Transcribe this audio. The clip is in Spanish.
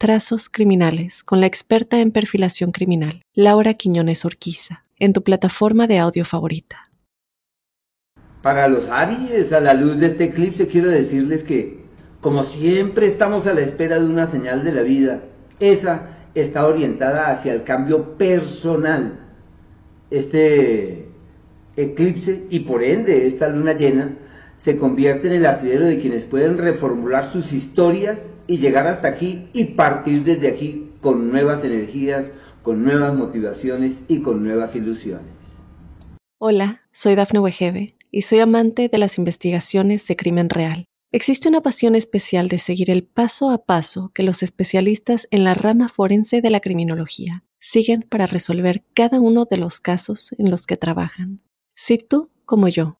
Trazos Criminales con la experta en perfilación criminal, Laura Quiñones Orquiza en tu plataforma de audio favorita. Para los Aries, a la luz de este eclipse, quiero decirles que, como siempre estamos a la espera de una señal de la vida, esa está orientada hacia el cambio personal. Este eclipse y por ende esta luna llena se convierte en el asidero de quienes pueden reformular sus historias y llegar hasta aquí y partir desde aquí con nuevas energías, con nuevas motivaciones y con nuevas ilusiones. Hola, soy Dafne Wegebe y soy amante de las investigaciones de crimen real. Existe una pasión especial de seguir el paso a paso que los especialistas en la rama forense de la criminología siguen para resolver cada uno de los casos en los que trabajan. Si tú, como yo,